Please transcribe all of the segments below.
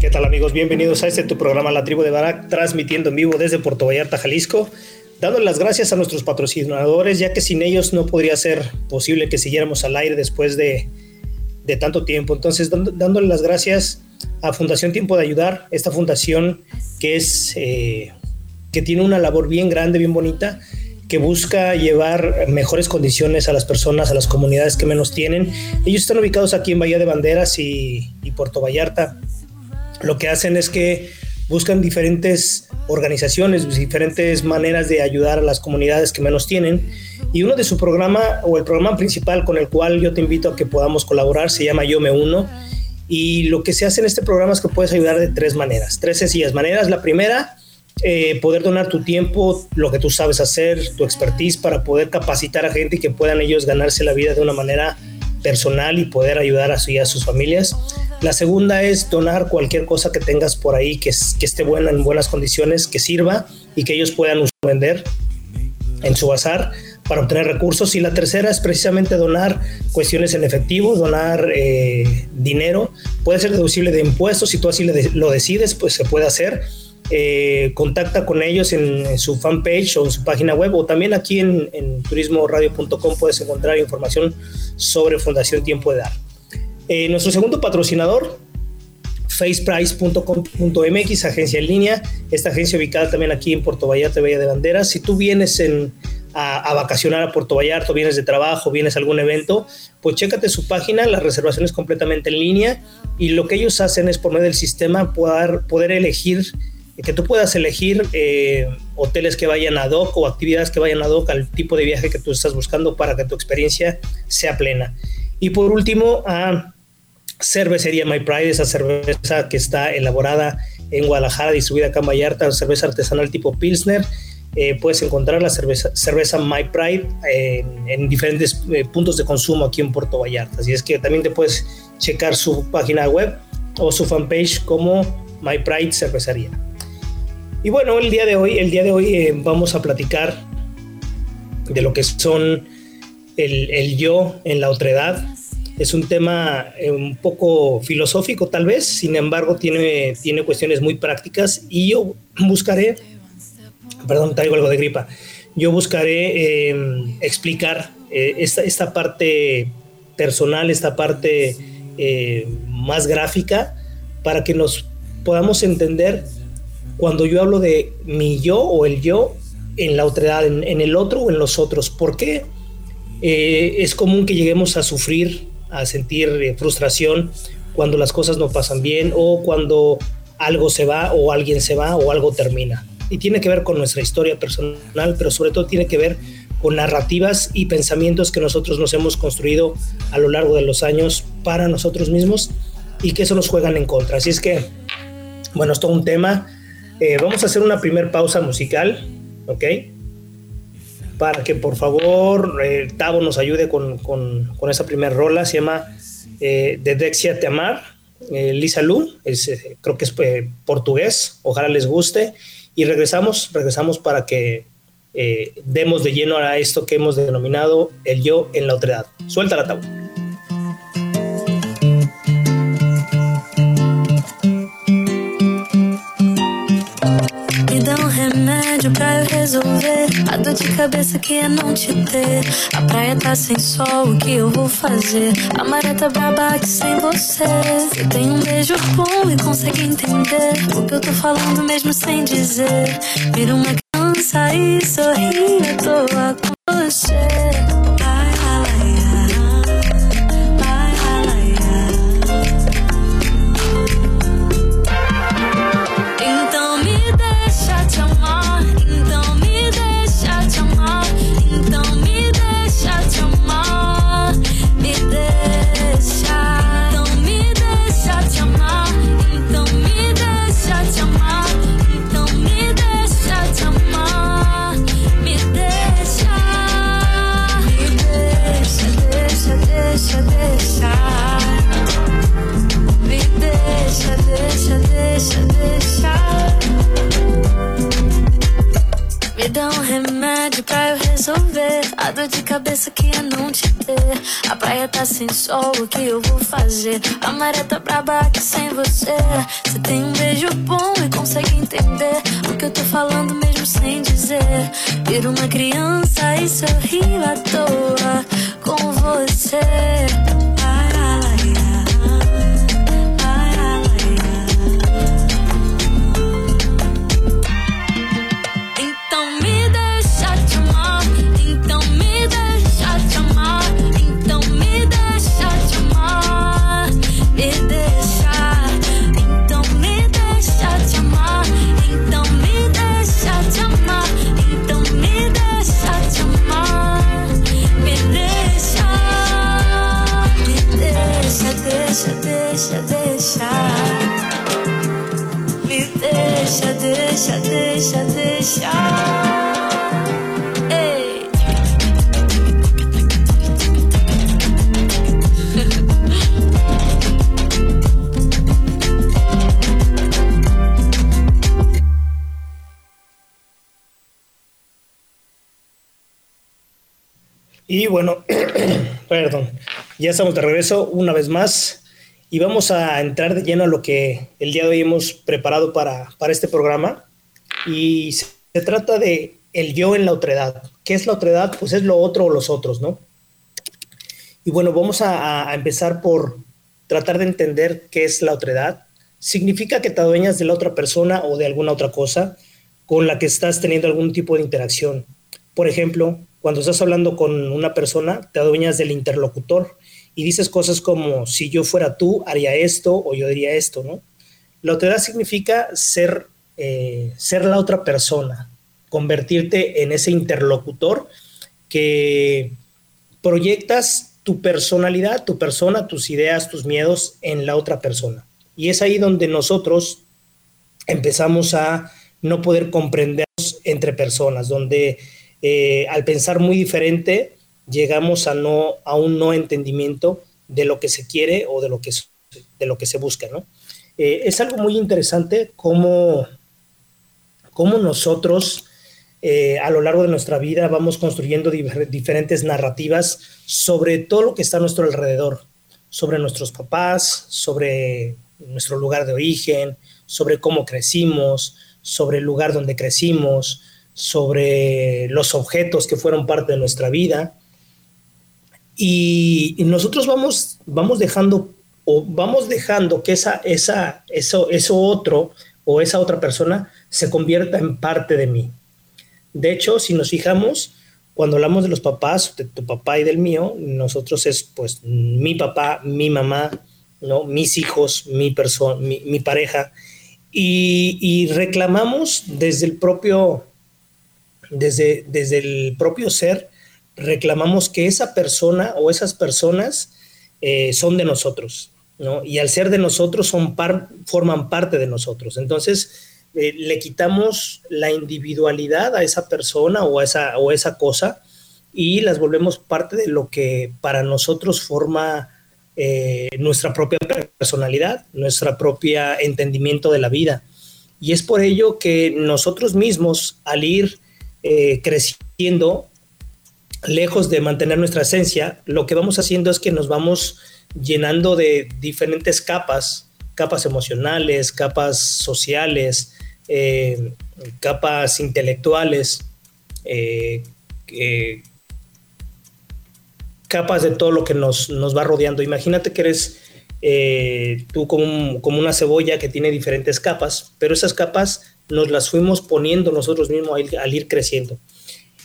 ¿Qué tal amigos? Bienvenidos a este tu programa La Tribu de Barak, transmitiendo en vivo desde Puerto Vallarta, Jalisco. Dándole las gracias a nuestros patrocinadores, ya que sin ellos no podría ser posible que siguiéramos al aire después de, de tanto tiempo. Entonces, dándole las gracias a Fundación Tiempo de Ayudar, esta fundación que es eh, que tiene una labor bien grande, bien bonita, que busca llevar mejores condiciones a las personas, a las comunidades que menos tienen. Ellos están ubicados aquí en Bahía de Banderas y Puerto Vallarta lo que hacen es que buscan diferentes organizaciones, diferentes maneras de ayudar a las comunidades que menos tienen. Y uno de su programa, o el programa principal con el cual yo te invito a que podamos colaborar, se llama Yo Me Uno. Y lo que se hace en este programa es que puedes ayudar de tres maneras, tres sencillas maneras. La primera, eh, poder donar tu tiempo, lo que tú sabes hacer, tu expertise para poder capacitar a gente y que puedan ellos ganarse la vida de una manera personal y poder ayudar a sus familias. La segunda es donar cualquier cosa que tengas por ahí que, que esté buena, en buenas condiciones, que sirva y que ellos puedan vender en su bazar para obtener recursos. Y la tercera es precisamente donar cuestiones en efectivo, donar eh, dinero. Puede ser deducible de impuestos, si tú así lo decides, pues se puede hacer. Eh, contacta con ellos en, su fanpage o en su página web o también aquí en, en turismoradio.com puedes encontrar información sobre Fundación Tiempo de Dar. Eh, nuestro segundo patrocinador, faceprice.com.mx, agencia en línea, esta agencia ubicada también aquí en Puerto Vallarta, Bahía de Banderas. Si tú vienes en, a, vacacionar a Puerto Vallarta, vienes de trabajo, vienes a algún evento, pues chécate su página, la reservación es completamente en línea y lo que ellos hacen es por medio del sistema poder elegir que tú puedas elegir eh, hoteles que vayan a hoc o actividades que vayan a hoc al tipo de viaje que tú estás buscando para que tu experiencia sea plena. Y por último, a Cervecería My Pride, esa cerveza que está elaborada en Guadalajara, distribuida acá en Vallarta, cerveza artesanal tipo Pilsner. Eh, puedes encontrar la cerveza, My Pride en, diferentes eh, puntos de consumo aquí en Puerto Vallarta. Así es que también te puedes checar su página web o su fanpage como My Pride Cervecería. Y bueno, el día de hoy, el día de hoy eh, vamos a platicar de lo que son el, yo en la otredad. Es un tema eh, un poco filosófico tal vez, sin embargo tiene, tiene cuestiones muy prácticas y yo buscaré, perdón, traigo algo de gripa, yo buscaré em, explicar eh, esta, esta parte personal, esta parte más gráfica, para que nos podamos entender cuando yo hablo de mi yo o el yo en la otredad, en, en el otro o en los otros. ¿Por qué eh, es común que lleguemos a sufrir, a sentir eh, frustración cuando las cosas no pasan bien o cuando algo se va o alguien se va o algo termina? Y tiene que ver con nuestra historia personal, pero sobre todo tiene que ver con narrativas y pensamientos que nosotros nos hemos construido a lo largo de los años para nosotros mismos y que eso nos juegan en contra. Así es que, bueno, es todo un tema eh, vamos a hacer una primer pausa musical, ¿ok? para que por favor eh, Tavo nos ayude con, con, esa primera rola. Se llama eh, De Dexia Te Amar. Eh, Lisa Lu, es, creo que es portugués. Ojalá les guste. Y regresamos, regresamos para que demos de lleno a esto que hemos denominado el yo en la otredad. Suéltala, Tavo. Remédio pra eu resolver a dor de cabeça que é não te ter. A praia tá sem sol, o que eu vou fazer? A maré tá braba que sem você. Você tem um beijo bom e consegue entender o que eu tô falando mesmo sem dizer. Vira uma criança e sorri à toa com você. A dor de cabeça que é não te ter. A praia tá sem sol, o que eu vou fazer? A maré tá braba aqui sem você. Você tem um beijo bom e consegue entender o que eu tô falando mesmo sem dizer. Vir uma criança e sorrir à toa com você. Ya estamos de regreso una vez más y vamos a entrar de lleno a lo que el día de hoy hemos preparado para, para este programa. Y se trata de el yo en la otredad. ¿Qué es la otredad? Pues es lo otro o los otros, ¿no? Y bueno, vamos a, a empezar por tratar de entender qué es la otredad. Significa que te adueñas de la otra persona o de alguna otra cosa con la que estás teniendo algún tipo de interacción. Por ejemplo, cuando estás hablando con una persona, te adueñas del interlocutor y dices cosas como, si yo fuera tú, haría esto o yo diría esto, ¿no? La otredad significa ser, eh, ser la otra persona, convertirte en ese interlocutor que proyectas tu personalidad, tu persona, tus ideas, tus miedos en la otra persona. Y es ahí donde nosotros empezamos a no poder comprendernos entre personas, donde eh, al pensar muy diferente, llegamos a, no, a un no entendimiento de lo que se quiere o de lo que, de lo que se busca. ¿no? Eh, es algo muy interesante cómo, cómo nosotros eh, a lo largo de nuestra vida vamos construyendo diferentes narrativas sobre todo lo que está a nuestro alrededor, sobre nuestros papás, sobre nuestro lugar de origen, sobre cómo crecimos, sobre el lugar donde crecimos, sobre los objetos que fueron parte de nuestra vida. Y, nosotros vamos, vamos dejando o vamos dejando que esa, esa, eso, eso otro o esa otra persona se convierta en parte de mí. De hecho, si nos fijamos, cuando hablamos de los papás, de tu papá y del mío, nosotros es pues mi papá, mi mamá, ¿no? mis hijos, mi, persona, mi, pareja, y, y, reclamamos desde el propio desde, desde el propio ser, reclamamos que esa persona o esas personas eh, son de nosotros, ¿no? Y al ser de nosotros son forman parte de nosotros. Entonces, eh, le quitamos la individualidad a esa persona o a esa, o esa cosa y las volvemos parte de lo que para nosotros forma eh, nuestra propia personalidad, nuestro propio entendimiento de la vida. Y es por ello que nosotros mismos, al ir creciendo, lejos de mantener nuestra esencia, lo que vamos haciendo es que nos vamos llenando de diferentes capas, capas emocionales, capas sociales, eh, capas intelectuales, capas de todo lo que nos, nos va rodeando. Imagínate que eres eh, tú como, como, una cebolla que tiene diferentes capas, pero esas capas nos las fuimos poniendo nosotros mismos al, ir creciendo.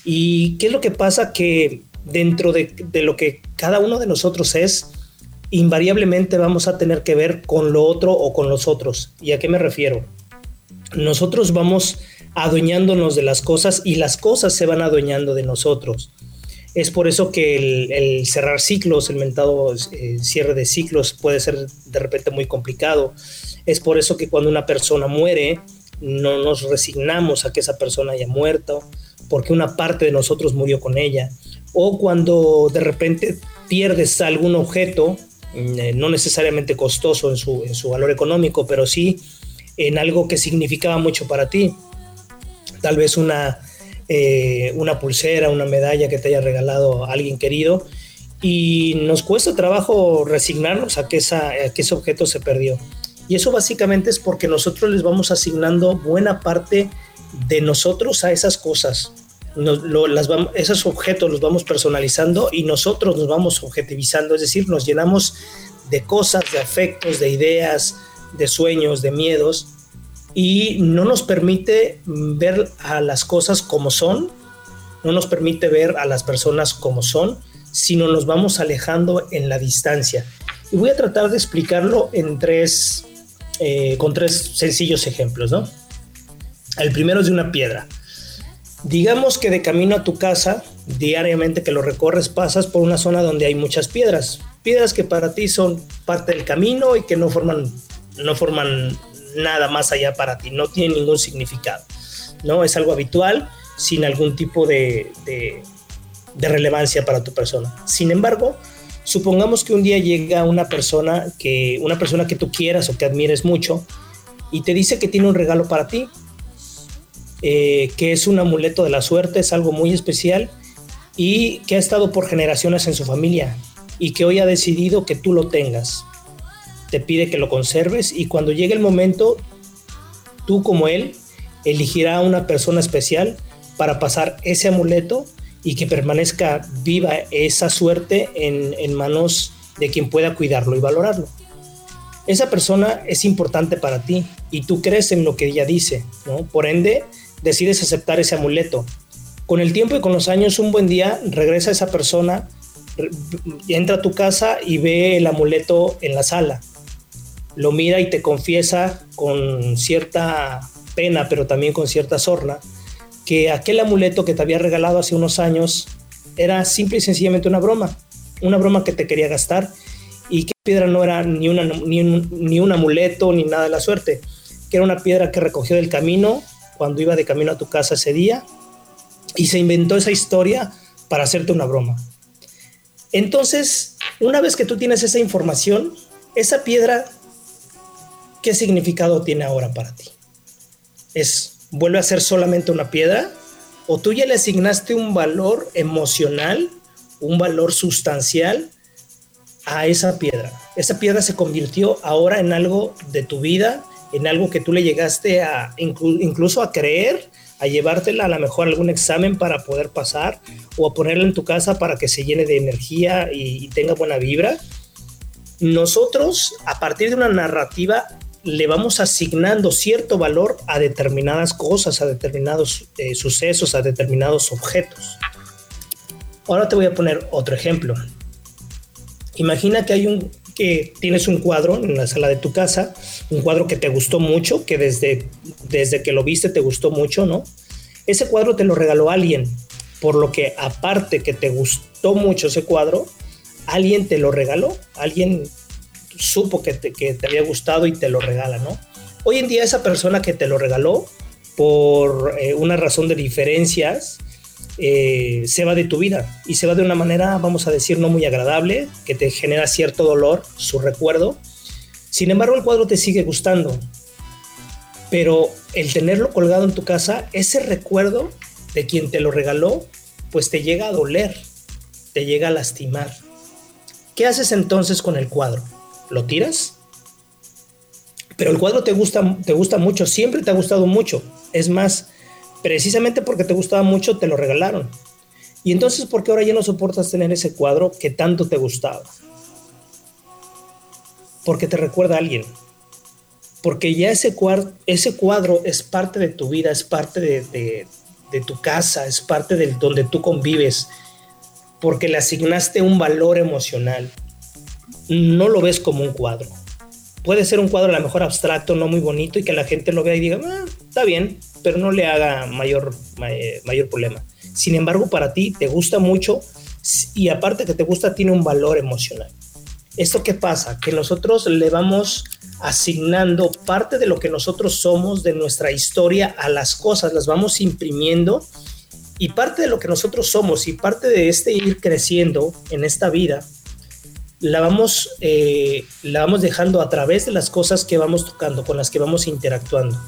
¿Y qué es lo que pasa? Que dentro de, lo que cada uno de nosotros es, invariablemente vamos a tener que ver con lo otro o con los otros. ¿Y a qué me refiero? Nosotros vamos adueñándonos de las cosas y las cosas se van adueñando de nosotros. Es por eso que el, cerrar ciclos, el mentado eh, cierre de ciclos puede ser de repente muy complicado. Es por eso que cuando una persona muere, no nos resignamos a que esa persona haya muerto, porque una parte de nosotros murió con ella. O cuando de repente pierdes algún objeto, mm, eh, no necesariamente costoso en su, en su valor económico, pero sí en algo que significaba mucho para ti. Tal vez una, eh, una pulsera, una medalla que te haya regalado alguien querido y nos cuesta trabajo resignarnos a que, esa, que ese objeto se perdió. Y eso básicamente es porque nosotros les vamos asignando buena parte de nosotros a esas cosas. las esos objetos los vamos personalizando y nosotros nos vamos objetivizando, es decir, nos llenamos de cosas, de afectos, de ideas, de sueños, de miedos y no nos permite ver a las cosas como son, no nos permite ver a las personas como son, sino nos vamos alejando en la distancia. Y voy a tratar de explicarlo en tres, eh, con tres sencillos ejemplos, ¿no? El primero es de una piedra. Digamos que de camino a tu casa, diariamente que lo recorres, pasas por una zona donde hay muchas piedras. Piedras que para ti son parte del camino y que no forman, no forman nada más allá para ti, no tiene ningún significado, ¿no? Es algo habitual sin algún tipo de, de, relevancia para tu persona. Sin embargo, supongamos que un día llega una persona que, una persona que tú quieras o que admires mucho y te dice que tiene un regalo para ti, eh, que es un amuleto de la suerte, es algo muy especial y que ha estado por generaciones en su familia y que hoy ha decidido que tú lo tengas te pide que lo conserves y cuando llegue el momento, tú como él elegirá a una persona especial para pasar ese amuleto y que permanezca viva esa suerte en, manos de quien pueda cuidarlo y valorarlo. Esa persona es importante para ti y tú crees en lo que ella dice, ¿no? Por ende, decides aceptar ese amuleto. Con el tiempo y con los años, un buen día regresa esa persona, entra a tu casa y ve el amuleto en la sala lo mira y te confiesa con cierta pena, pero también con cierta sorna, que aquel amuleto que te había regalado hace unos años era simple y sencillamente una broma, una broma que te quería gastar y que piedra no era ni, una, ni, un, ni un amuleto ni nada de la suerte, que era una piedra que recogió del camino cuando iba de camino a tu casa ese día y se inventó esa historia para hacerte una broma. Entonces, una vez que tú tienes esa información, esa piedra ¿qué significado tiene ahora para ti? ¿Es vuelve a ser solamente una piedra? ¿O tú ya le asignaste un valor emocional, un valor sustancial a esa piedra? Esa piedra se convirtió ahora en algo de tu vida, en algo que tú le llegaste a incluso a creer, a llevártela a lo mejor algún examen para poder pasar o a ponerla en tu casa para que se llene de energía y, y tenga buena vibra. Nosotros, a partir de una narrativa le vamos asignando cierto valor a determinadas cosas, a determinados eh, sucesos, a determinados objetos. Ahora te voy a poner otro ejemplo. Imagina que hay un que tienes un cuadro en la sala de tu casa, un cuadro que te gustó mucho, que desde, desde que lo viste te gustó mucho, ¿no? Ese cuadro te lo regaló alguien, por lo que aparte que te gustó mucho ese cuadro, alguien te lo regaló, alguien supo que te, que te había gustado y te lo regala, ¿no? Hoy en día esa persona que te lo regaló por eh, una razón de diferencias, eh, se va de tu vida y se va de una manera, vamos a decir, no muy agradable, que te genera cierto dolor, su recuerdo. Sin embargo, el cuadro te sigue gustando, pero el tenerlo colgado en tu casa, ese recuerdo de quien te lo regaló, pues te llega a doler, te llega a lastimar. ¿Qué haces entonces con el cuadro? ¿Lo tiras? Pero el cuadro te gusta, te gusta mucho, siempre te ha gustado mucho. Es más, precisamente porque te gustaba mucho, te lo regalaron. Y entonces, ¿por qué ahora ya no soportas tener ese cuadro que tanto te gustaba? Porque te recuerda a alguien. Porque ya ese, cuadro, ese cuadro es parte de tu vida, es parte de, tu casa, es parte de donde tú convives. Porque le asignaste un valor emocional. No lo ves como un cuadro. Puede ser un cuadro a lo mejor abstracto, no muy bonito, y que la gente lo vea y diga, ah, está bien, pero no le haga mayor, mayor problema. Sin embargo, para ti te gusta mucho y aparte que te gusta, tiene un valor emocional. ¿Esto qué pasa? Que nosotros le vamos asignando parte de lo que nosotros somos, de nuestra historia a las cosas, las vamos imprimiendo y parte de lo que nosotros somos y parte de este ir creciendo en esta vida, la vamos, eh, la vamos dejando a través de las cosas que vamos tocando, con las que vamos interactuando.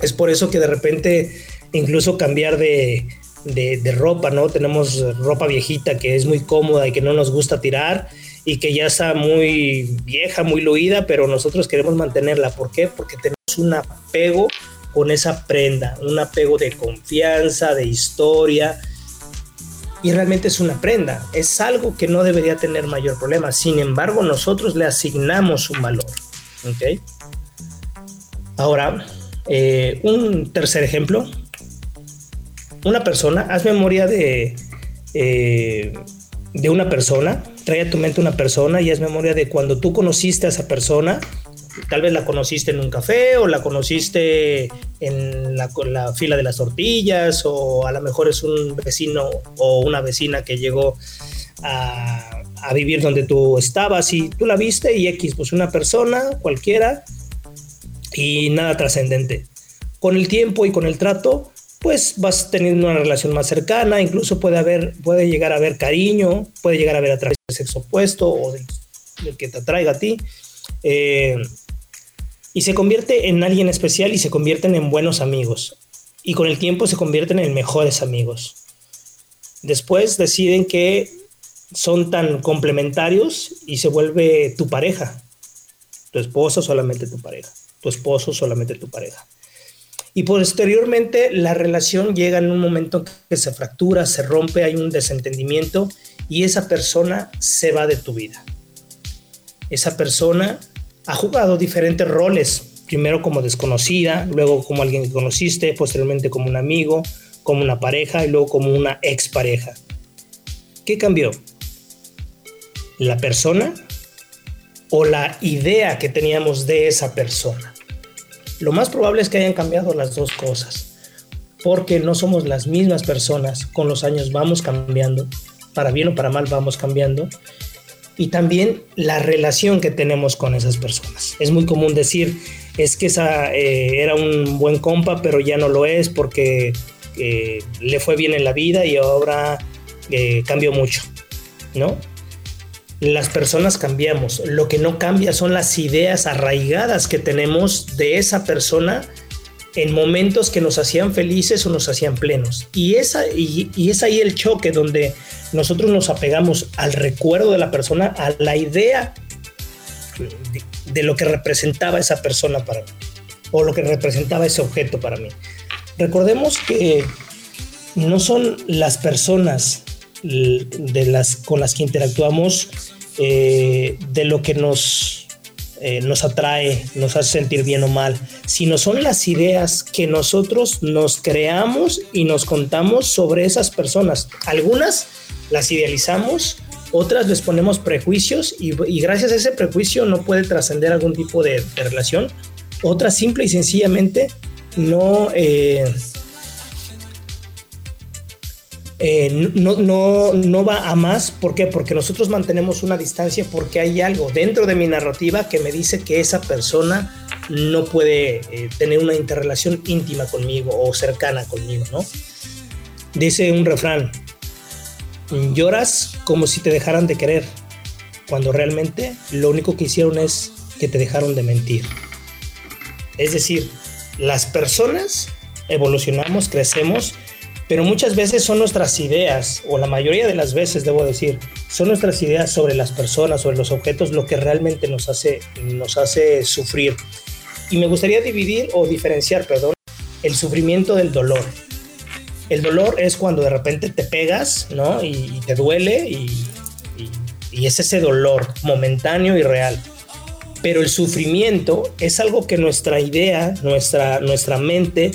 Es por eso que de repente incluso cambiar de, ropa, ¿no? Tenemos ropa viejita que es muy cómoda y que no nos gusta tirar y que ya está muy vieja, muy luida, pero nosotros queremos mantenerla. ¿Por qué? Porque tenemos un apego con esa prenda, un apego de confianza, de historia. Y realmente es una prenda, es algo que no debería tener mayor problema. Sin embargo, nosotros le asignamos un valor. ¿Ok? Ahora, eh, un tercer ejemplo, una persona, haz memoria de, eh, de una persona, trae a tu mente una persona y haz memoria de cuando tú conociste a esa persona, tal vez la conociste en un café o la conociste en la, la, fila de las tortillas o a lo mejor es un vecino o una vecina que llegó a, a, vivir donde tú estabas y tú la viste y X, pues una persona cualquiera y nada trascendente. Con el tiempo y con el trato, pues vas teniendo una relación más cercana, incluso puede haber, puede llegar a haber cariño, puede llegar a haber atracción del sexo opuesto o del, que te atraiga a ti. Eh, y se convierte en alguien especial y se convierten en buenos amigos. Y con el tiempo se convierten en mejores amigos. Después deciden que son tan complementarios y se vuelve tu pareja. Tu esposa solamente tu pareja tu esposo, solamente tu pareja. Y posteriormente la relación llega en un momento que se fractura, se rompe, hay un desentendimiento y esa persona se va de tu vida. Esa persona ha jugado diferentes roles, primero como desconocida, luego como alguien que conociste, posteriormente como un amigo, como una pareja y luego como una expareja. ¿Qué cambió? La persona o la idea que teníamos de esa persona. Lo más probable es que hayan cambiado las dos cosas, porque no somos las mismas personas, con los años vamos cambiando, para bien o para mal vamos cambiando, y también la relación que tenemos con esas personas. Es muy común decir, es que esa eh, era un buen compa, pero ya no lo es porque eh, le fue bien en la vida y ahora eh, cambió mucho, ¿no? Las personas cambiamos. Lo que no cambia son las ideas arraigadas que tenemos de esa persona en momentos que nos hacían felices o nos hacían plenos. Y, esa, y, es ahí el choque donde nosotros nos apegamos al recuerdo de la persona, a la idea de, de lo que representaba esa persona para mí o lo que representaba ese objeto para mí. Recordemos que no son las personas de las, con las que interactuamos eh, de lo que nos, eh, nos atrae, nos hace sentir bien o mal, sino son las ideas que nosotros nos creamos y nos contamos sobre esas personas. Algunas las idealizamos, otras les ponemos prejuicios y, gracias a ese prejuicio no puede trascender algún tipo de, relación. Otras simple y sencillamente no... Eh, eh, no, va a más. ¿Por qué? Porque nosotros mantenemos una distancia porque hay algo dentro de mi narrativa que me dice que esa persona no puede eh, tener una interrelación íntima conmigo o cercana conmigo, ¿no? Dice un refrán, lloras como si te dejaran de querer, cuando realmente lo único que hicieron es que te dejaron de mentir. Es decir, las personas evolucionamos, crecemos, pero muchas veces son nuestras ideas, o la mayoría de las veces debo decir, son nuestras ideas sobre las personas, sobre los objetos, lo que realmente nos hace, nos hace sufrir. Y me gustaría dividir o diferenciar, perdón, el sufrimiento del dolor. El dolor es cuando de repente te pegas, ¿no? Y, te duele y, y es ese dolor momentáneo y real pero el sufrimiento es algo que nuestra idea, nuestra, nuestra mente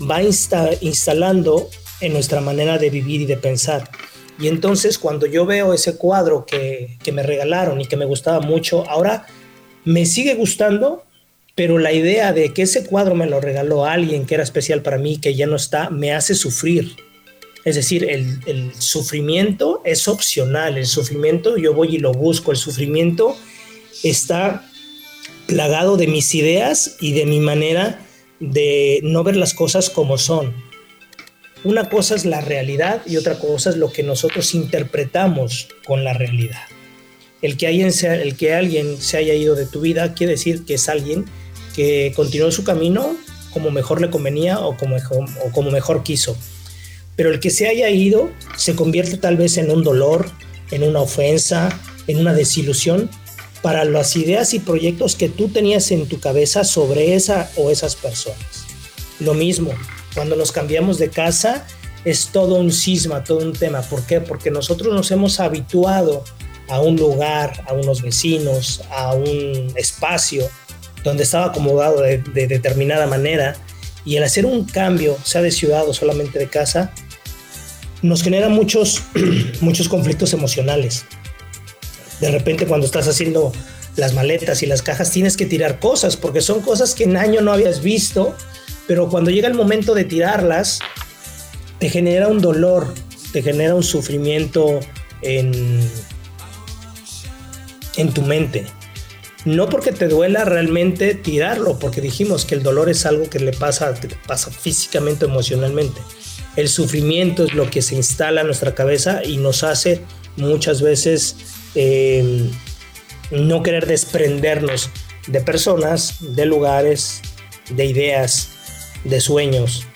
va instalando en nuestra manera de vivir y de pensar. Y entonces cuando yo veo ese cuadro que, que me regalaron y que me gustaba mucho, ahora me sigue gustando, pero la idea de que ese cuadro me lo regaló alguien que era especial para mí, que ya no está, me hace sufrir. Es decir, el, el sufrimiento es opcional, el sufrimiento yo voy y lo busco, el sufrimiento está plagado de mis ideas y de mi manera de no ver las cosas como son. Una cosa es la realidad y otra cosa es lo que nosotros interpretamos con la realidad. El que alguien, el que alguien se haya ido de tu vida quiere decir que es alguien que continuó su camino como mejor le convenía o como, o como mejor quiso. Pero el que se haya ido se convierte tal vez en un dolor, en una ofensa, en una desilusión para las ideas y proyectos que tú tenías en tu cabeza sobre esa o esas personas. Lo mismo, cuando nos cambiamos de casa es todo un cisma, todo un tema. ¿Por qué? Porque nosotros nos hemos habituado a un lugar, a unos vecinos, a un espacio donde estaba acomodado de, de determinada manera y el hacer un cambio, sea de ciudad o solamente de casa, nos genera muchos, muchos conflictos emocionales de repente cuando estás haciendo las maletas y las cajas tienes que tirar cosas porque son cosas que en año no habías visto, pero cuando llega el momento de tirarlas, te genera un dolor, te genera un sufrimiento en, en tu mente. No porque te duela realmente tirarlo, porque dijimos que el dolor es algo que le pasa, que te pasa físicamente emocionalmente. El sufrimiento es lo que se instala en nuestra cabeza y nos hace muchas veces Em, no querer desprendernos de personas, de lugares, de ideas, de sueños.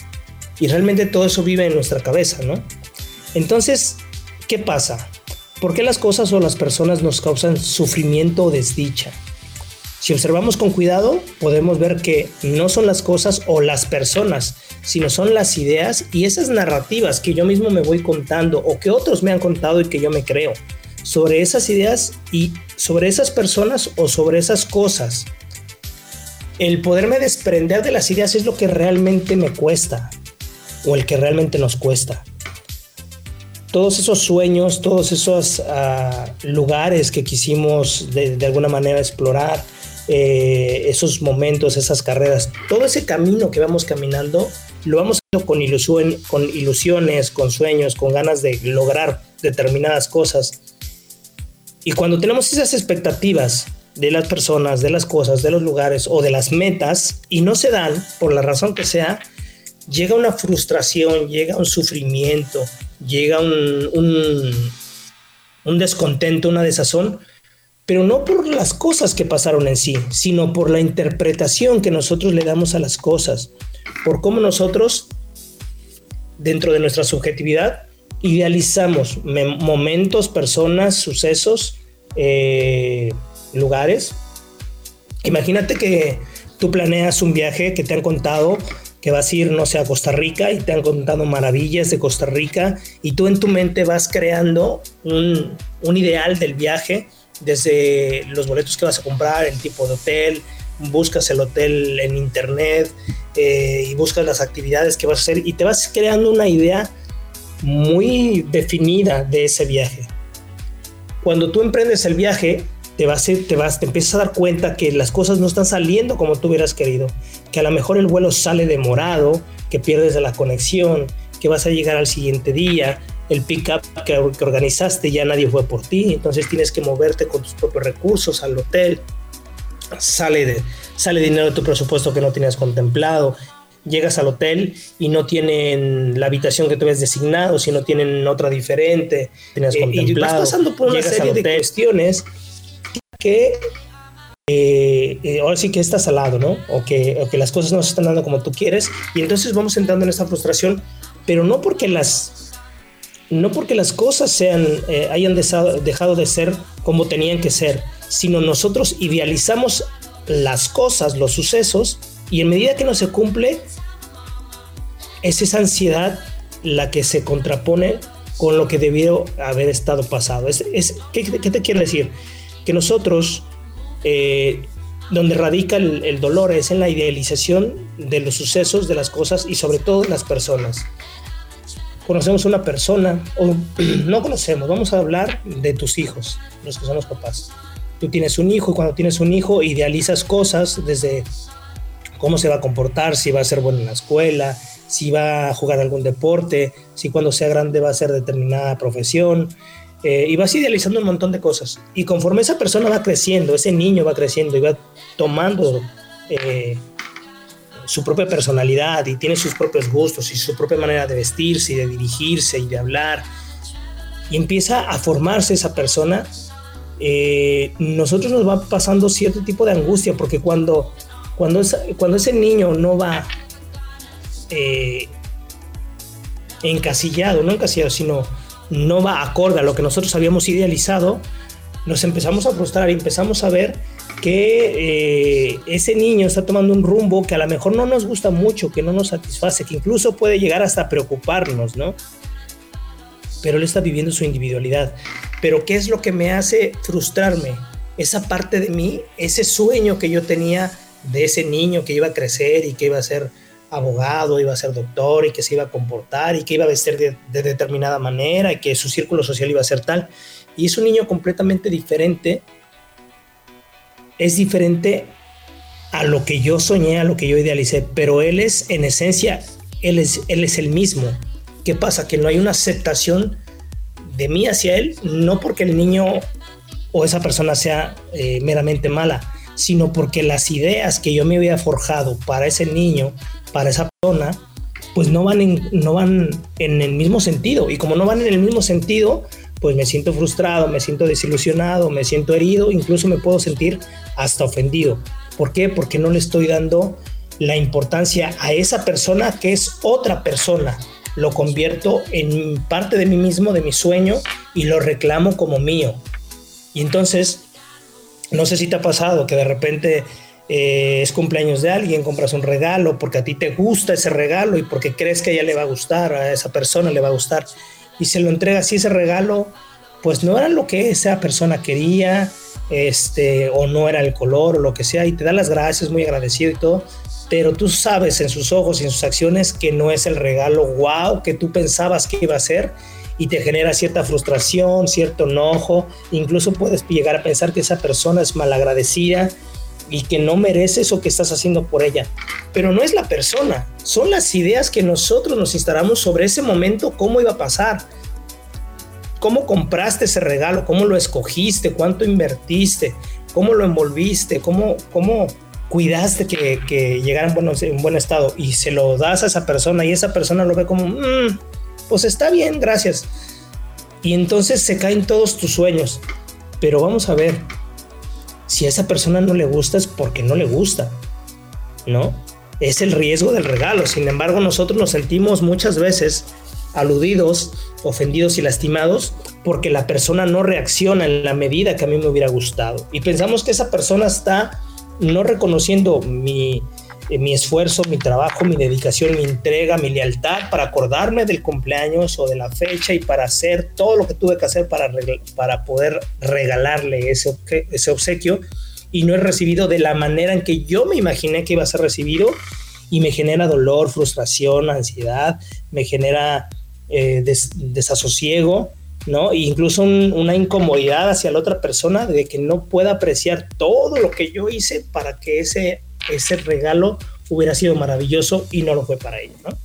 Y realmente todo eso vive en nuestra cabeza, ¿no? Entonces, ¿qué pasa? ¿Por qué las cosas o las personas nos causan sufrimiento o desdicha? Si observamos con cuidado, podemos ver que no son las cosas o las personas, sino son las ideas y esas narrativas que yo mismo me voy contando o que otros me han contado y que yo me creo sobre esas ideas y sobre esas personas o sobre esas cosas. El poderme desprender de las ideas es lo que realmente me cuesta o el que realmente nos cuesta. Todos esos sueños, todos esos ah, lugares que quisimos de, alguna manera explorar, eh, esos momentos, esas carreras, todo ese camino que vamos caminando, lo vamos haciendo con, ilusión, con ilusiones, con sueños, con ganas de lograr determinadas cosas. Y cuando tenemos esas expectativas de las personas, de las cosas, de los lugares o de las metas y no se dan por la razón que sea, llega una frustración, llega un sufrimiento, llega un, un, descontento, una desazón, pero no por las cosas que pasaron en sí, sino por la interpretación que nosotros le damos a las cosas, por cómo nosotros, dentro de nuestra subjetividad, idealizamos momentos, personas, sucesos, eh, lugares. Imagínate que tú planeas un viaje que te han contado que vas a ir, no sé, a Costa Rica y te han contado maravillas de Costa Rica y tú en tu mente vas creando un, ideal del viaje desde los boletos que vas a comprar, el tipo de hotel, buscas el hotel en internet eh, y buscas las actividades que vas a hacer y te vas creando una idea muy definida de ese viaje. Cuando tú emprendes el viaje, te vas, te vas, te empiezas a dar cuenta que las cosas no están saliendo como tú hubieras querido, que a lo mejor el vuelo sale demorado, que pierdes la conexión, que vas a llegar al siguiente día, el pick-up que, que organizaste ya nadie fue por ti, entonces tienes que moverte con tus propios recursos al hotel. sale, de, sale dinero de tu presupuesto que no tenías contemplado, llegas al hotel y no tienen la habitación que tú habías designado, sino tienen otra diferente, tenías eh, contemplado. Y vas pasando por una serie de cuestiones que eh, eh, ahora sí que estás al lado, ¿no? O que, o que las cosas no se están dando como tú quieres. Y entonces vamos entrando en esta frustración, pero no porque las, no porque las cosas sean, eh, hayan dejado de ser como tenían que ser, sino nosotros idealizamos las cosas, los sucesos, y en medida que no se cumple, es esa ansiedad la que se contrapone con lo que debió haber estado pasado. Es, es ¿qué, ¿Qué te quiero decir? Que nosotros eh, donde radica el, dolor es en la idealización de los sucesos, de las cosas y sobre todo las personas. Conocemos una persona, o no conocemos, vamos a hablar de tus hijos, los que somos papás. Tú tienes un hijo y cuando tienes un hijo idealizas cosas desde cómo se va a comportar, si va a ser bueno en la escuela, si va a jugar algún deporte, si cuando sea grande va a hacer determinada profesión, eh, y vas idealizando un montón de cosas. Y conforme esa persona va creciendo, ese niño va creciendo y va tomando eh, su propia personalidad y tiene sus propios gustos y su propia manera de vestirse y de dirigirse y de hablar, y empieza a formarse esa persona, eh, nosotros nos va pasando cierto tipo de angustia, porque cuando, cuando, cuando ese niño no va encasillado, no encasillado, sino no va acorde a lo que nosotros habíamos idealizado, nos empezamos a frustrar y empezamos a ver que eh, ese niño está tomando un rumbo que a lo mejor no nos gusta mucho, que no nos satisface, que incluso puede llegar hasta preocuparnos, ¿no? Pero él está viviendo su individualidad. Pero ¿qué es lo que me hace frustrarme? Esa parte de mí, ese sueño que yo tenía de ese niño que iba a crecer y que iba a ser abogado, iba a ser doctor y que se iba a comportar y que iba a vestir de, determinada manera y que su círculo social iba a ser tal. Y es un niño completamente diferente. Es diferente a lo que yo soñé, a lo que yo idealicé, pero él es en esencia, él es, él es el mismo. ¿Qué pasa? Que no hay una aceptación de mí hacia él, no porque el niño o esa persona sea eh, meramente mala, sino porque las ideas que yo me había forjado para ese niño para esa persona, pues no van, en, no van en el mismo sentido. Y como no van en el mismo sentido, pues me siento frustrado, me siento desilusionado, me siento herido, incluso me puedo sentir hasta ofendido. ¿Por qué? Porque no le estoy dando la importancia a esa persona que es otra persona. Lo convierto en parte de mí mismo, de mi sueño, y lo reclamo como mío. Y entonces, no sé si te ha pasado que de repente eh, es cumpleaños de alguien, compras un regalo porque a ti te gusta ese regalo y porque crees que a ella le va a gustar, a esa persona le va a gustar, y se lo entregas y ese regalo, pues no era lo que esa persona quería, este, o no era el color o lo que sea, y te da las gracias, muy agradecido y todo, pero tú sabes en sus ojos y en sus acciones que no es el regalo wow que tú pensabas que iba a ser y te genera cierta frustración, cierto enojo, incluso puedes llegar a pensar que esa persona es malagradecida y que no mereces o que estás haciendo por ella. Pero no es la persona, son las ideas que nosotros nos instalamos sobre ese momento, cómo iba a pasar, cómo compraste ese regalo, cómo lo escogiste, cuánto invertiste, cómo lo envolviste, cómo, cómo cuidaste que, que llegara en buen, en buen, estado y se lo das a esa persona y esa persona lo ve como, mm, pues está bien, gracias. Y entonces se caen todos tus sueños. Pero vamos a ver, si a esa persona no le gusta es porque no le gusta, ¿no? Es el riesgo del regalo. Sin embargo, nosotros nos sentimos muchas veces aludidos, ofendidos y lastimados porque la persona no reacciona en la medida que a mí me hubiera gustado. Y pensamos que esa persona está no reconociendo mi, eh, mi esfuerzo, mi trabajo, mi dedicación, mi entrega, mi lealtad para acordarme del cumpleaños o de la fecha y para hacer todo lo que tuve que hacer para, para poder regalarle ese, ese obsequio y no he recibido de la manera en que yo me imaginé que iba a ser recibido y me genera dolor, frustración, ansiedad, me genera eh, desasosiego, ¿no? E incluso una incomodidad hacia la otra persona de que no pueda apreciar todo lo que yo hice para que ese ese regalo hubiera sido maravilloso y no lo fue para ella, ¿no?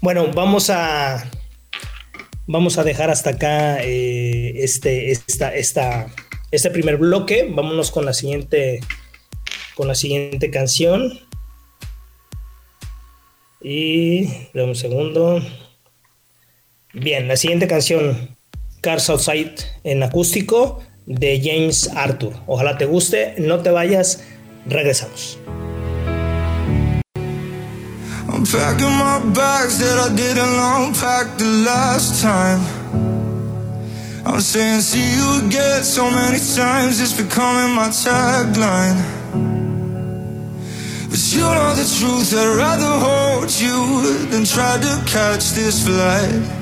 Bueno, vamos a, vamos a dejar hasta acá eh, este, esta, esta este primer bloque. Vámonos con la siguiente, con la siguiente canción. Y un segundo. Bien, la siguiente canción, Cars Outside en acústico de James Arthur. Ojalá te guste, no te vayas, regresamos. I'm packing my bags that I didn't unpack the last time. I'm saying see you again so many times, it's becoming my tagline. But you know the truth, I'd rather hold you than try to catch this flight.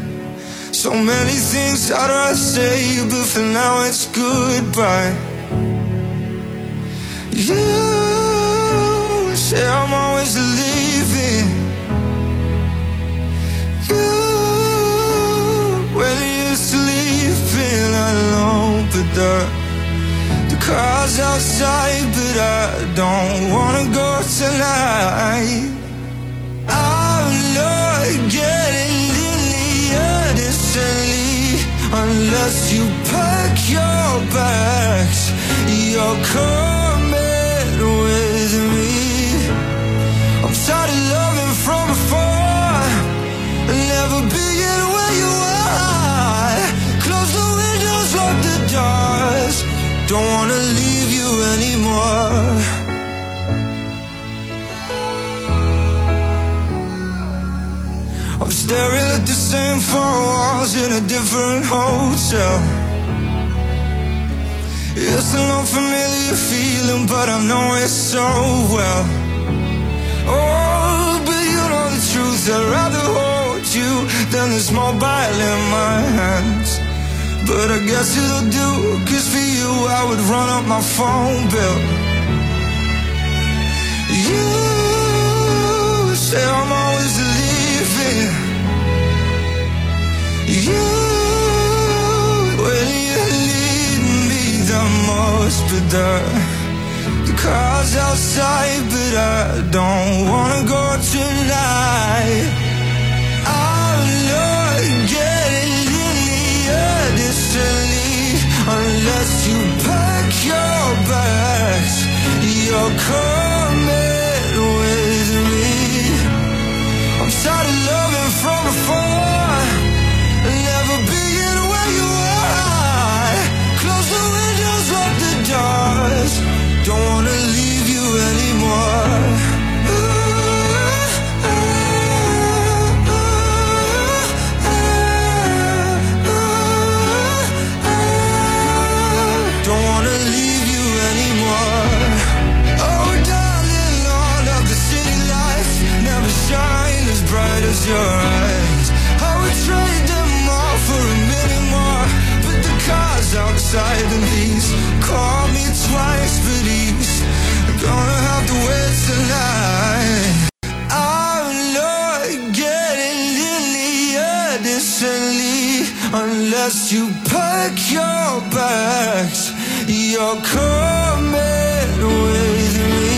So many things I'd rather say, but for now it's goodbye. You say I'm always leaving. You, you're alone, but the the car's outside, but I don't wanna go tonight. I'm not getting unless you pack your bags. You're staring at the same four walls in a different hotel. It's an unfamiliar feeling, but I know it so well. Oh, but you know the truth. I'd rather hold you than this mobile in my hands. But I guess it'll do, cause for you I would run up my phone bill. You say I'm always leaving. You, the most, but the, the car's outside, but I don't wanna go tonight. I'm not getting any distantly unless you pack your bags. You're coming with me. I'm tired of loving from afar, decently unless you pack your bags. You're coming with me.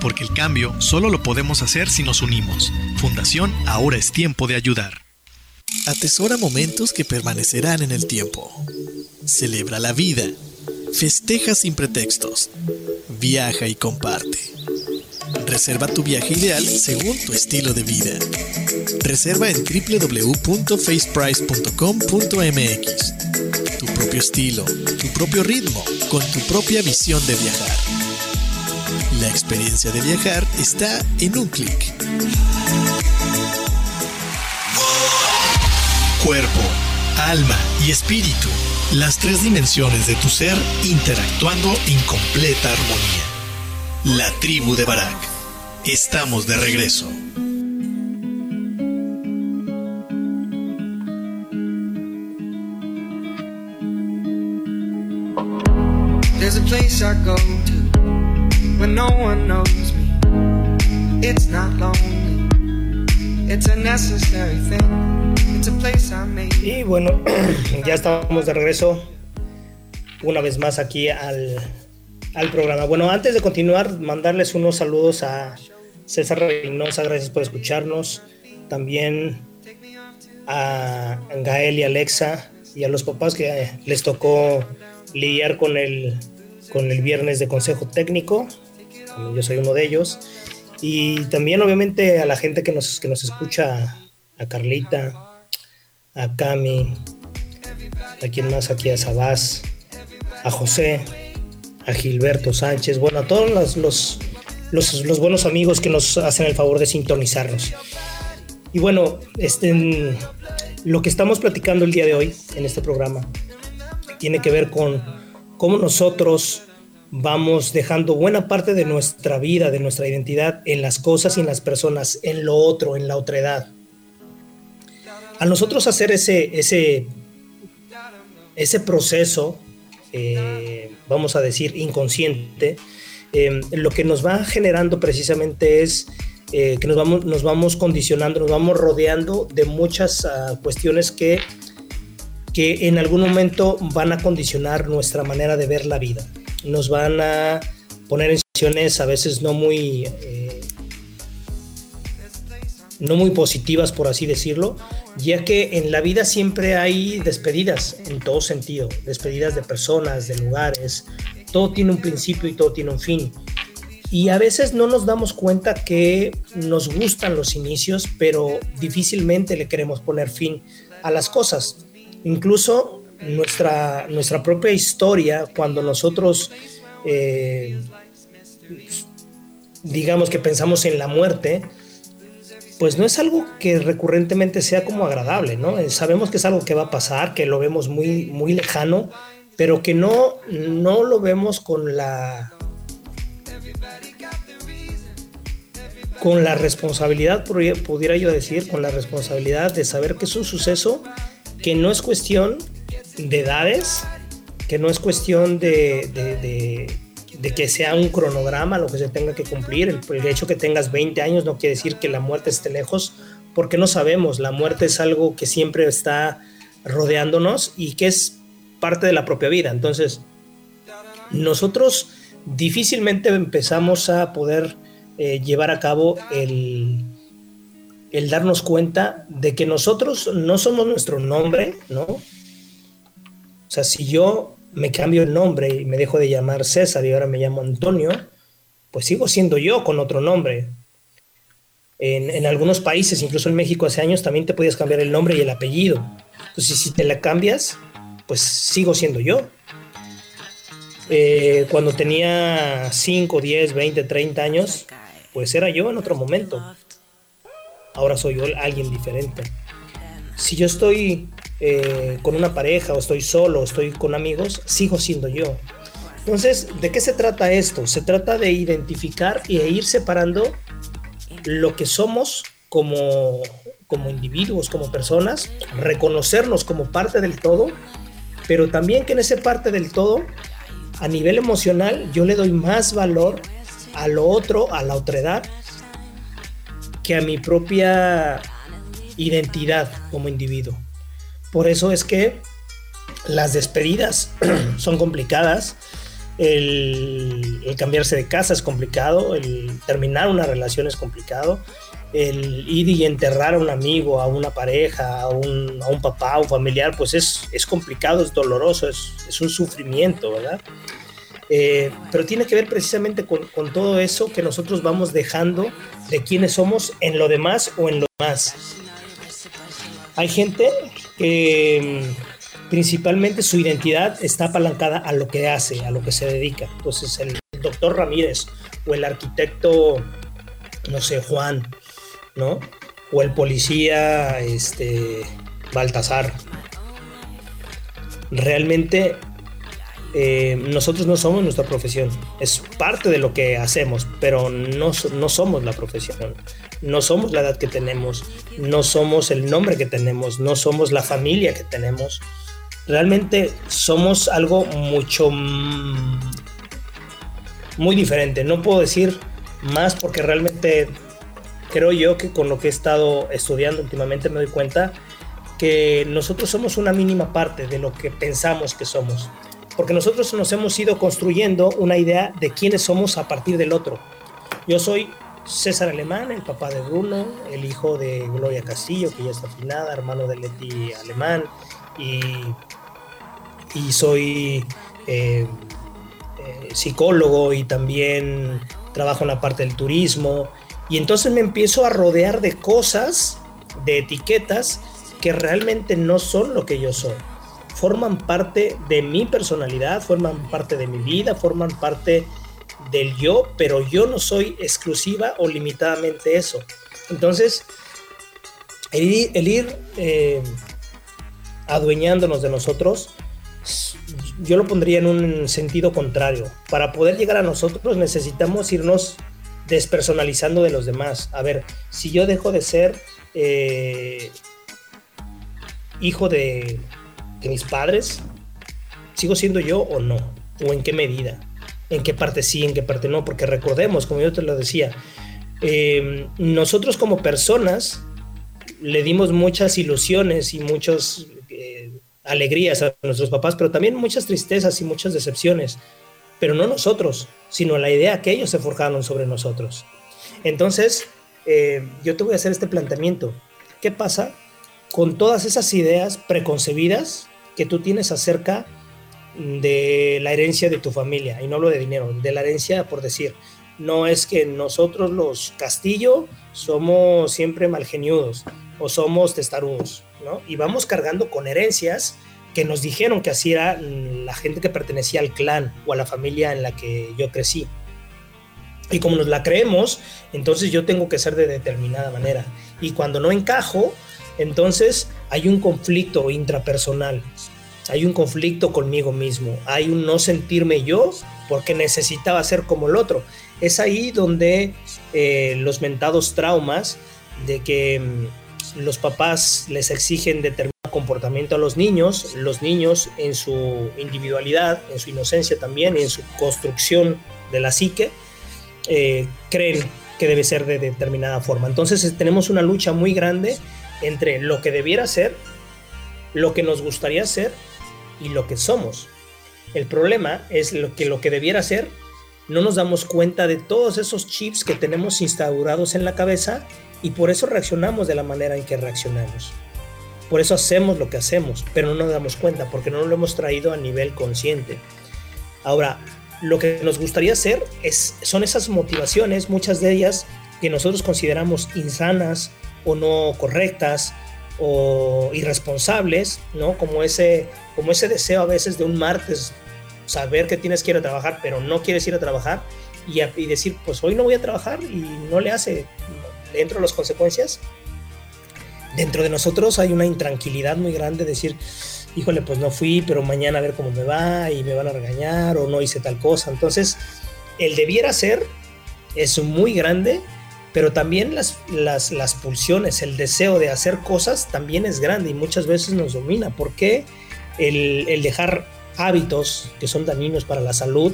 porque el cambio solo lo podemos hacer si nos unimos. Fundación Ahora es tiempo de ayudar. Atesora momentos que permanecerán en el tiempo. Celebra la vida. Festeja sin pretextos. Viaja y comparte. Reserva tu viaje ideal según tu estilo de vida. Reserva en www.faceprice.com.mx. Tu propio estilo, tu propio ritmo, con tu propia visión de viajar. La experiencia de viajar está en un clic. Cuerpo, alma y espíritu. Las tres dimensiones de tu ser interactuando en completa armonía. La tribu de Barak. Estamos de regreso. No one knows me. It's not lonely. It's a necessary thing. It's a place I. Y bueno, ya estamos de regreso una vez más aquí al, al programa. Bueno, antes de continuar, mandarles unos saludos a César Reynosa, gracias por escucharnos. También a Gael y Alexa y a los papás que les tocó lidiar con el, con el viernes de consejo técnico. Yo soy uno de ellos. Y también obviamente a la gente que nos, que nos escucha, a Carlita, a Cami, a quien más aquí, a Sabás, a José, a Gilberto Sánchez, bueno, a todos los, los, los, los buenos amigos que nos hacen el favor de sintonizarnos. Y bueno, este, lo que estamos platicando el día de hoy en este programa tiene que ver con cómo nosotros vamos dejando buena parte de nuestra vida, de nuestra identidad en las cosas y en las personas, en lo otro, en la otredad. A nosotros hacer ese, ese, ese proceso, eh, vamos a decir, inconsciente, eh, lo que nos va generando precisamente es eh, que nos vamos, nos vamos condicionando, nos vamos rodeando de muchas uh, cuestiones que que en algún momento van a condicionar nuestra manera de ver la vida. Nos van a poner en situaciones a veces no muy, eh, no muy positivas, por así decirlo, ya que en la vida siempre hay despedidas en todo sentido, despedidas de personas, de lugares, todo tiene un principio y todo tiene un fin. Y a veces no nos damos cuenta que nos gustan los inicios, pero difícilmente le queremos poner fin a las cosas incluso nuestra, nuestra propia historia, cuando nosotros, eh, digamos que pensamos en la muerte, pues no es algo que recurrentemente sea como agradable, ¿no? Eh, sabemos que es algo que va a pasar, que lo vemos muy, muy lejano, pero que no, no lo vemos con la con la responsabilidad, pudiera yo decir, con la responsabilidad de saber que es un suceso que no es cuestión de edades, que no es cuestión de, que sea un cronograma lo que se tenga que cumplir. El, hecho que tengas 20 años no quiere decir que la muerte esté lejos, porque no sabemos. La muerte es algo que siempre está rodeándonos y que es parte de la propia vida. Entonces, nosotros difícilmente empezamos a poder eh, llevar a cabo el, el darnos cuenta de que nosotros no somos nuestro nombre, ¿no? O sea, si yo me cambio el nombre y me dejo de llamar César y ahora me llamo Antonio, pues sigo siendo yo con otro nombre. En, algunos países, incluso en México hace años, también te podías cambiar el nombre y el apellido. Entonces, si te la cambias, pues sigo siendo yo. Eh, cuando tenía 5, 10, 20, 30 años, pues era yo en otro momento ahora soy yo alguien diferente. Si yo estoy eh, con una pareja o estoy solo o estoy con amigos, sigo siendo yo. Entonces, ¿de qué se trata esto? Se trata de identificar e ir separando lo que somos como, como individuos, como personas, reconocernos como parte del todo, pero también que en esa parte del todo, a nivel emocional, yo le doy más valor a lo otro, a la otredad, que a mi propia identidad como individuo. Por eso es que las despedidas son complicadas, el, cambiarse de casa es complicado, el terminar una relación es complicado, el ir y enterrar a un amigo, a una pareja, a un, papá, a un familiar, pues es, es complicado, es doloroso, es, es un sufrimiento, ¿verdad? Eh, pero tiene que ver precisamente con, con, todo eso que nosotros vamos dejando de quiénes somos en lo demás o en lo demás. Hay gente mm, principalmente su identidad está apalancada a lo que hace, a lo que se dedica. Entonces el doctor Ramírez o el arquitecto, no sé, Juan, ¿no? O el policía, este, Baltasar. Realmente eh, nosotros no somos nuestra profesión, es parte de lo que hacemos, pero no, no somos la profesión, no somos la edad que tenemos, no somos el nombre que tenemos, no somos la familia que tenemos. Realmente somos algo mucho muy diferente. No puedo decir más porque realmente creo yo que con lo que he estado estudiando últimamente me doy cuenta que nosotros somos una mínima parte de lo que pensamos que somos porque nosotros nos hemos ido construyendo una idea de quiénes somos a partir del otro. Yo soy César Alemán, el papá de Bruno, el hijo de Gloria Castillo, que ya está afinada, hermano de Leti Alemán, y, soy eh, eh, psicólogo y también trabajo en la parte del turismo. Y entonces me empiezo a rodear de cosas, de etiquetas que realmente no son lo que yo soy forman parte de mi personalidad, forman parte de mi vida, forman parte del yo, pero yo no soy exclusiva o limitadamente eso. Entonces, el ir, eh, adueñándonos de nosotros, yo lo pondría en un sentido contrario. Para poder llegar a nosotros necesitamos irnos despersonalizando de los demás. A ver, si yo dejo de ser eh, hijo de que mis padres, ¿sigo siendo yo o no? ¿O en qué medida? ¿En qué parte sí, en qué parte no? Porque recordemos, como yo te lo decía, em, nosotros como personas le dimos muchas ilusiones y muchas eh, alegrías a nuestros papás, pero también muchas tristezas y muchas decepciones. Pero no nosotros, sino la idea que ellos se forjaron sobre nosotros. Entonces, eh, yo te voy a hacer este planteamiento. ¿Qué pasa con todas esas ideas preconcebidas que tú tienes acerca de la herencia de tu familia, y no hablo de dinero, de la herencia por decir, no es que nosotros los Castillo somos siempre malgeniudos o somos testarudos, ¿no? Y vamos cargando con herencias que nos dijeron que así era la gente que pertenecía al clan o a la familia en la que yo crecí. Y como nos la creemos, entonces yo tengo que ser de determinada manera. Y cuando no encajo, entonces hay un conflicto intrapersonal, hay un conflicto conmigo mismo, hay un no sentirme yo porque necesitaba ser como el otro. Es ahí donde eh, los mentados traumas de que mm, los papás les exigen determinado comportamiento a los niños, los niños en su individualidad, en su inocencia también, en su construcción de la psique, eh, creen que debe ser de determinada forma. Entonces tenemos una lucha muy grande entre lo que debiera ser, lo que nos gustaría ser y lo que somos. El problema es lo que lo que debiera ser no nos damos cuenta de todos esos chips que tenemos instaurados en la cabeza y por eso reaccionamos de la manera en que reaccionamos. Por eso hacemos lo que hacemos, pero no nos damos cuenta porque no lo hemos traído a nivel consciente. Ahora, lo que nos gustaría hacer es, son esas motivaciones, muchas de ellas que nosotros consideramos insanas, o no correctas o irresponsables, ¿no? Como ese, como ese deseo a veces de un martes, saber que tienes que ir a trabajar, pero no quieres ir a trabajar y, y decir, pues hoy no voy a trabajar y no le hace, dentro de las consecuencias, dentro de nosotros hay una intranquilidad muy grande, decir, híjole, pues no fui, pero mañana a ver cómo me va y me van a regañar o no hice tal cosa. Entonces, el debiera ser es muy grande pero también las, las, pulsiones, el deseo de hacer cosas también es grande y muchas veces nos domina. porque el, el dejar hábitos que son dañinos para la salud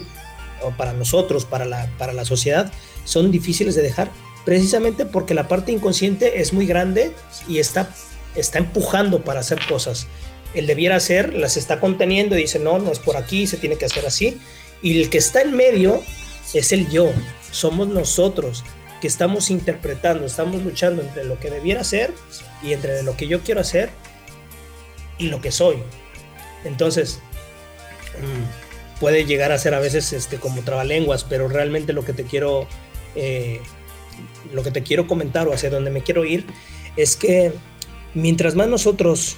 o para nosotros, para la, para la sociedad, son difíciles de dejar? Precisamente porque la parte inconsciente es muy grande y está, está empujando para hacer cosas. El debiera hacer, las está conteniendo y dice, no, no es por aquí, se tiene que hacer así. Y el que está en medio es el yo, somos nosotros que estamos interpretando, estamos luchando entre lo que debiera ser y entre lo que yo quiero hacer y lo que soy. Entonces, mm, puede llegar a ser a veces este, como trabalenguas, pero realmente lo que te quiero, eh, lo que te quiero comentar o hacia donde me quiero ir es que mientras más nosotros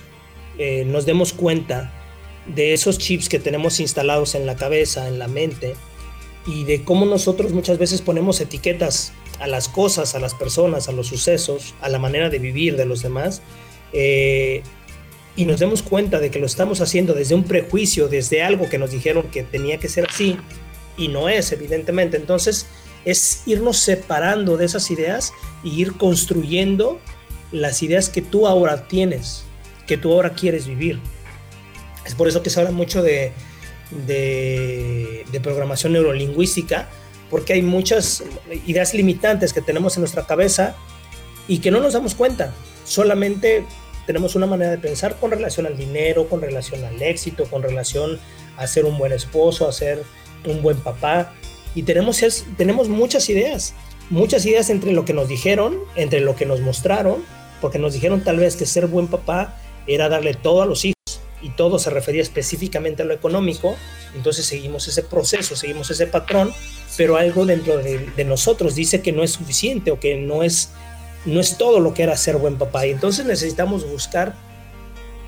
eh, nos demos cuenta de esos chips que tenemos instalados en la cabeza, en la mente, y de cómo nosotros muchas veces ponemos etiquetas a las cosas, a las personas, a los sucesos, a la manera de vivir de los demás, eh, y nos demos cuenta de que lo estamos haciendo desde un prejuicio, desde algo que nos dijeron que tenía que ser así, y no es, evidentemente. Entonces, es irnos separando de esas ideas y ir construyendo las ideas que tú ahora tienes, que tú ahora quieres vivir. Es por eso que se habla mucho de, de, de programación neurolingüística, porque hay muchas ideas limitantes que tenemos en nuestra cabeza y que no nos damos cuenta. Solamente tenemos una manera de pensar con relación al dinero, con relación al éxito, con relación a ser un buen esposo, a ser un buen papá. Y tenemos, tenemos muchas ideas, muchas ideas entre lo que nos dijeron, entre lo que nos mostraron, porque nos dijeron tal vez que ser buen papá era darle todo a los hijos y todo se refería específicamente a lo económico, entonces seguimos ese proceso, seguimos ese patrón, pero algo dentro de, nosotros dice que no es suficiente o que no es, no es todo lo que era ser buen papá. Y entonces necesitamos buscar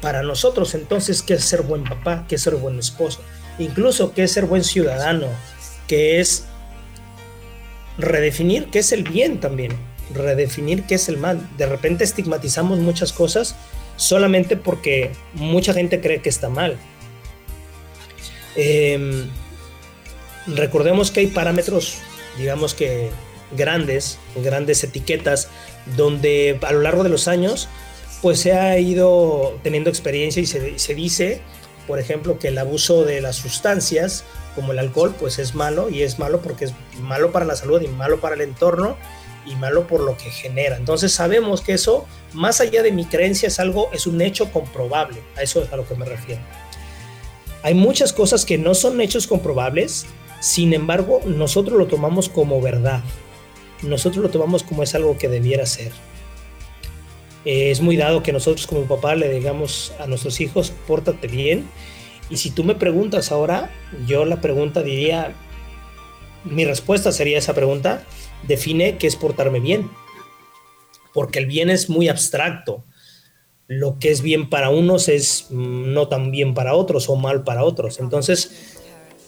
para nosotros entonces qué es ser buen papá, qué es ser buen esposo, incluso qué es ser buen ciudadano, qué es redefinir qué es el bien también, redefinir qué es el mal. De repente estigmatizamos muchas cosas solamente porque mucha gente cree que está mal. Em, recordemos que hay parámetros, digamos que grandes, grandes etiquetas, donde a lo largo de los años, pues se ha ido teniendo experiencia y se, se dice, por ejemplo, que el abuso de las sustancias, como el alcohol, pues es malo y es malo porque es malo para la salud y malo para el entorno y malo por lo que genera. Entonces sabemos que eso, más allá de mi creencia, es algo, es un hecho comprobable. A eso es a lo que me refiero. Hay muchas cosas que no son hechos comprobables, sin embargo, nosotros lo tomamos como verdad. Nosotros lo tomamos como es algo que debiera ser. Es muy dado que nosotros como papá le digamos a nuestros hijos, pórtate bien. Y si tú me preguntas ahora, yo la pregunta diría, mi respuesta sería esa pregunta, define qué es portarme bien. Porque el bien es muy abstracto. Lo que es bien para unos es mm, no tan bien para otros o mal para otros. Entonces,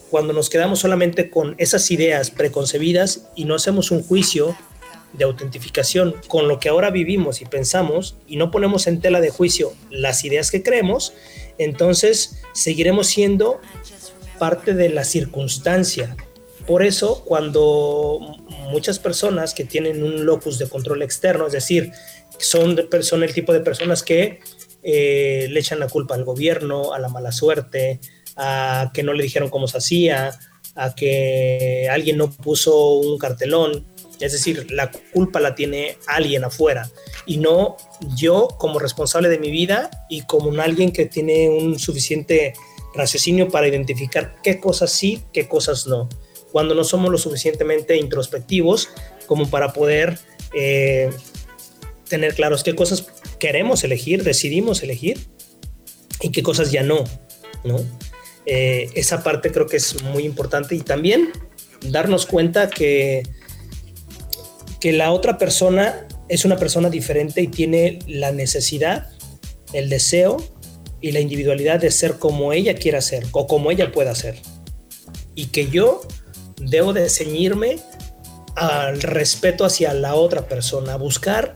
cuando nos quedamos solamente con esas ideas preconcebidas y no hacemos un juicio de autentificación con lo que ahora vivimos y pensamos y no ponemos en tela de juicio las ideas que creemos, entonces seguiremos siendo parte de la circunstancia. Por eso, cuando muchas personas que tienen un locus de control externo, es decir, son, el tipo de personas que eh, le echan la culpa al gobierno, a la mala suerte, a que no le dijeron cómo se hacía, a que alguien no puso un cartelón. Es decir, la culpa la tiene alguien afuera y no yo como responsable de mi vida y como un alguien que tiene un suficiente raciocinio para identificar qué cosas sí, qué cosas no cuando no somos lo suficientemente introspectivos como para poder eh, tener claros qué cosas queremos elegir, decidimos elegir y qué cosas ya no, ¿no? Eh, esa parte creo que es muy importante y también darnos cuenta que, que la otra persona es una persona diferente y tiene la necesidad, el deseo y la individualidad de ser como ella quiera ser o como ella pueda ser. Y que yo debo de ceñirme al respeto hacia la otra persona, buscar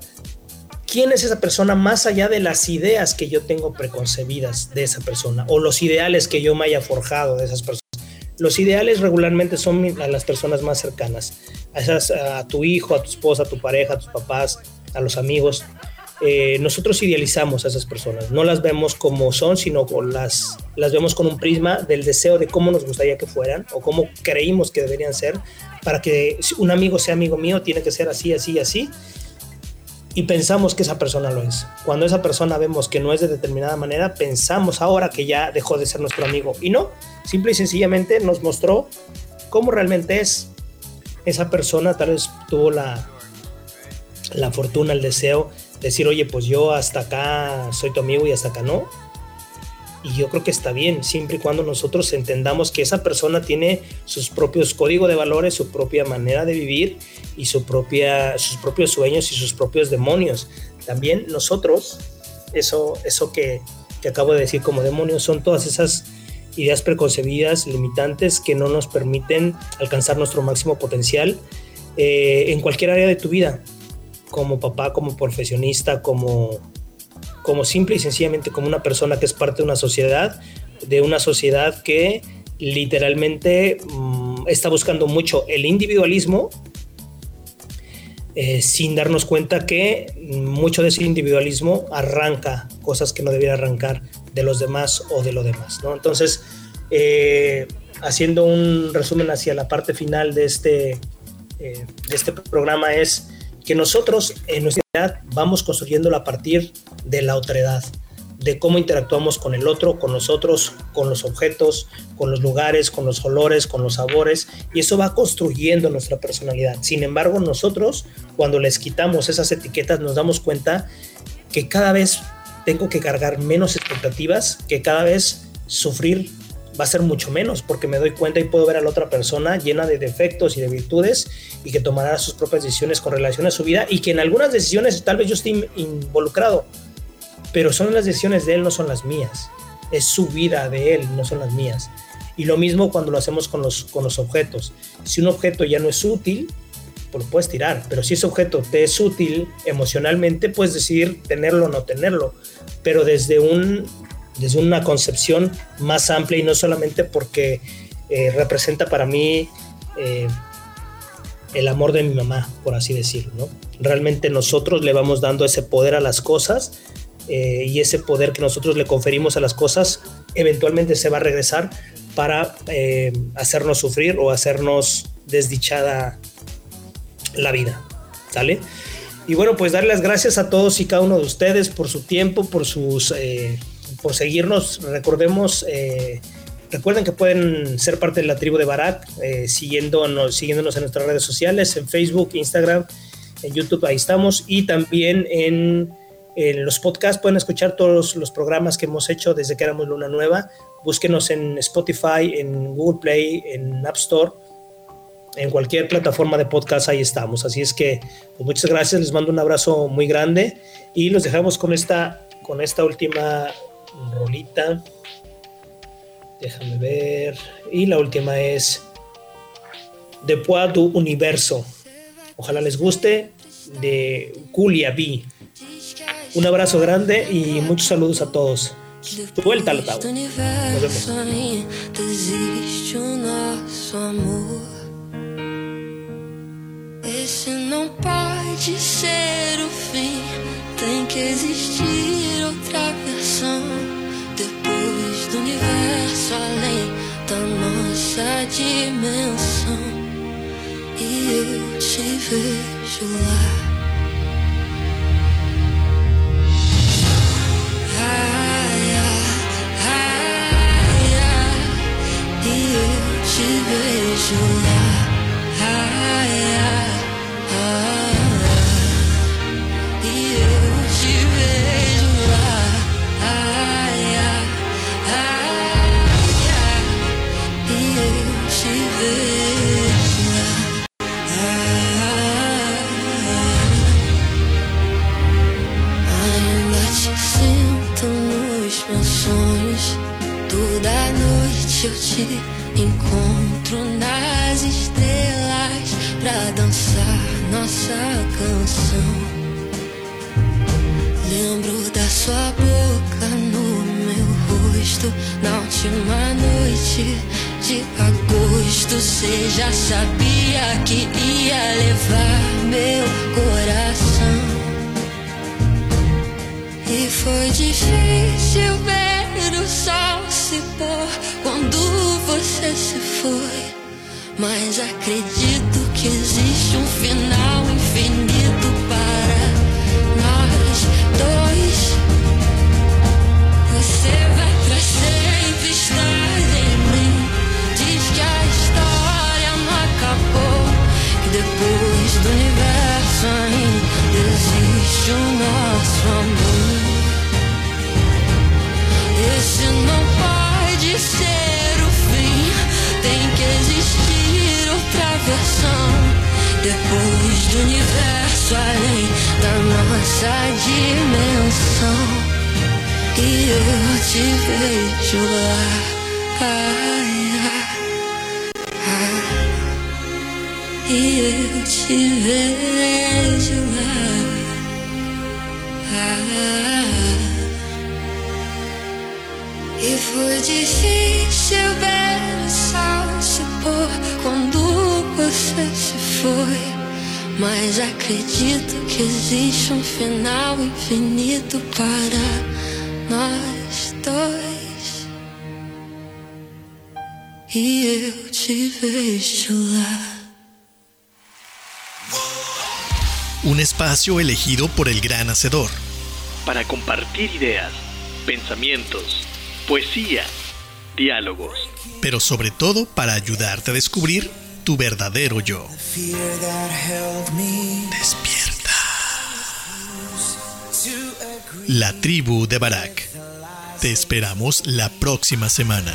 quién es esa persona más allá de las ideas que yo tengo preconcebidas de esa persona o los ideales que yo me haya forjado de esas personas. Los ideales regularmente son a las personas más cercanas, a, a tu hijo, a tu esposa, a tu pareja, a tus papás, a los amigos. Eh, nosotros idealizamos a esas personas, no las vemos como son, sino con las, las vemos con un prisma del deseo de cómo nos gustaría que fueran o cómo creímos que deberían ser. Para que un amigo sea amigo mío, tiene que ser así, así, así. Y pensamos que esa persona lo es. Cuando esa persona vemos que no es de determinada manera, pensamos ahora que ya dejó de ser nuestro amigo. Y no, simple y sencillamente nos mostró cómo realmente es. Esa persona tal vez tuvo la, la fortuna, el deseo decir, oye, pues yo hasta acá soy tu amigo y hasta acá no. y yo creo que está bien, siempre y cuando nosotros entendamos que esa persona tiene sus propios códigos de valores, su propia manera de vivir y su propia, sus propios sueños y sus propios demonios. También nosotros, eso, eso que, que acabo de decir como demonios, son todas esas ideas preconcebidas, limitantes, que no nos permiten alcanzar nuestro máximo potencial eh, en cualquier área de tu vida, como papá, como profesionista, como, como simple y sencillamente como una persona que es parte de una sociedad, de una sociedad que literalmente mm, está buscando mucho el individualismo eh, sin darnos cuenta que mucho de ese individualismo arranca cosas que no debiera arrancar de los demás o de lo demás. ¿no? Entonces, eh, haciendo un resumen hacia la parte final de este, eh, de este programa es que nosotros en nuestra edad vamos construyéndolo a partir de la otredad, de cómo interactuamos con el otro, con nosotros, con los objetos, con los lugares, con los olores, con los sabores, y eso va construyendo nuestra personalidad. Sin embargo, nosotros, cuando les quitamos esas etiquetas, nos damos cuenta que cada vez tengo que cargar menos expectativas, que cada vez sufrir va a ser mucho menos porque me doy cuenta y puedo ver a la otra persona llena de defectos y de virtudes y que tomará sus propias decisiones con relación a su vida y que en algunas decisiones tal vez yo esté involucrado, pero son las decisiones de él, no son las mías. Es su vida de él, no son las mías. Y lo mismo cuando lo hacemos con los, con los objetos. Si un objeto ya no es útil, pues lo puedes tirar, pero si ese objeto te es útil emocionalmente, puedes decidir tenerlo o no tenerlo, pero desde un desde una concepción más amplia y no solamente porque eh, representa para mí eh, el amor de mi mamá, por así decirlo. Realmente nosotros le vamos dando ese poder a las cosas eh, y ese poder que nosotros le conferimos a las cosas eventualmente se va a regresar para hacernos sufrir o hacernos desdichada la vida. ¿Sale? Y bueno, pues darle las gracias a todos y cada uno de ustedes por su tiempo, por sus por seguirnos. Recordemos, eh, recuerden que pueden ser parte de la tribu de Barak, eh, siguiéndonos, siguiéndonos en nuestras redes sociales, en Facebook, Instagram, en YouTube, ahí estamos. Y también en, los podcasts pueden escuchar todos los programas que hemos hecho desde que éramos Luna Nueva. Búsquenos en Spotify, en Google Play, en App Store en cualquier plataforma de podcast ahí estamos. Así es que pues muchas gracias, les mando un abrazo muy grande y los dejamos con esta, con esta última rolita. Déjame ver. Y la última es De tu Universo. Ojalá les guste. De Julia B. Un abrazo grande y muchos saludos a todos. Vuelta al Nos vemos. Esse ser o tem que existir versão. Nossa dimensão. E eu te vejo lá. Ai, ai, ai, ai, e eu te vejo lá. Te encontro nas estrelas pra dançar nossa canção. Lembro da sua boca no meu rosto na última noite de agosto. Você já sabia que ia levar meu coração. E foi difícil ver o sol se pôr quando você se foi. Mas acredito que existe um final infinito para nós dois. Você vai pra sempre estar em mim. Diz que a história não acabou. Que depois do universo ainda existe o nosso amor. Universo além da nossa dimensão. E eu te vejo lá. Ai, ai, e eu te vejo lá. E foi difícil Mas acredito que existe um final infinito para nós dois. E eu te vejo lá. Un espacio elegido por el gran hacedor. Para compartir ideas, pensamientos, poesía, diálogos. Pero sobre todo para ayudarte a descubrir tu verdadero yo. Despierta. La tribu de Barak. Te esperamos la próxima semana.